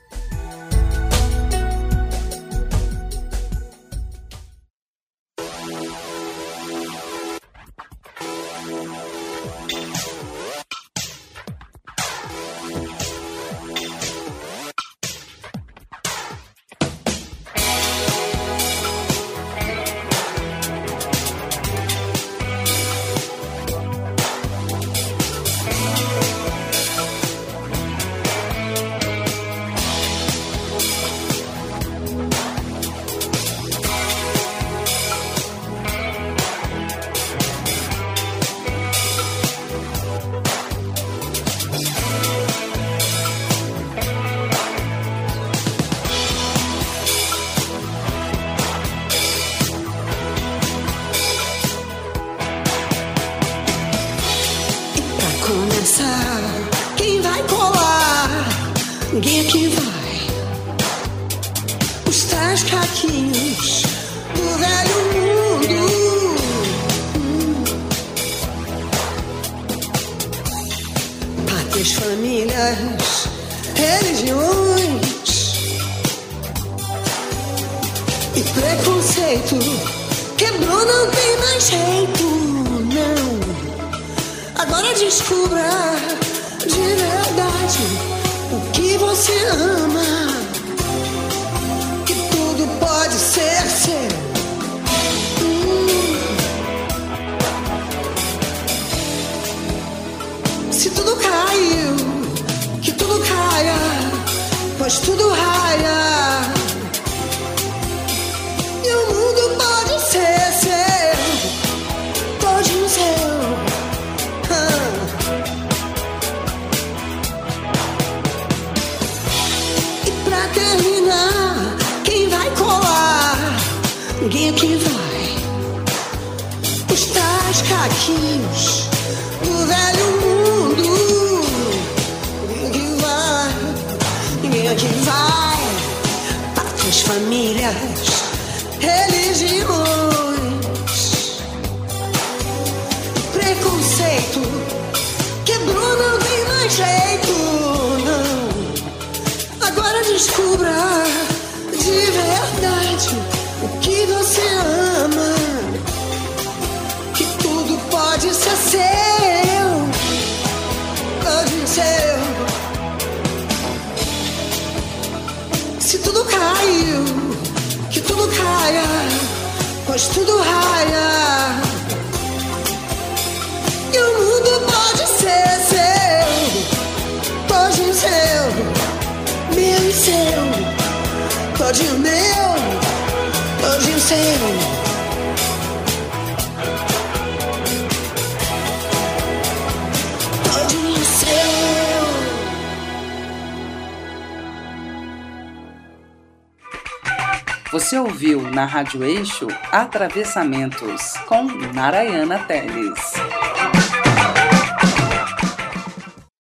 Rádio Eixo Atravessamentos com Narayana Teles.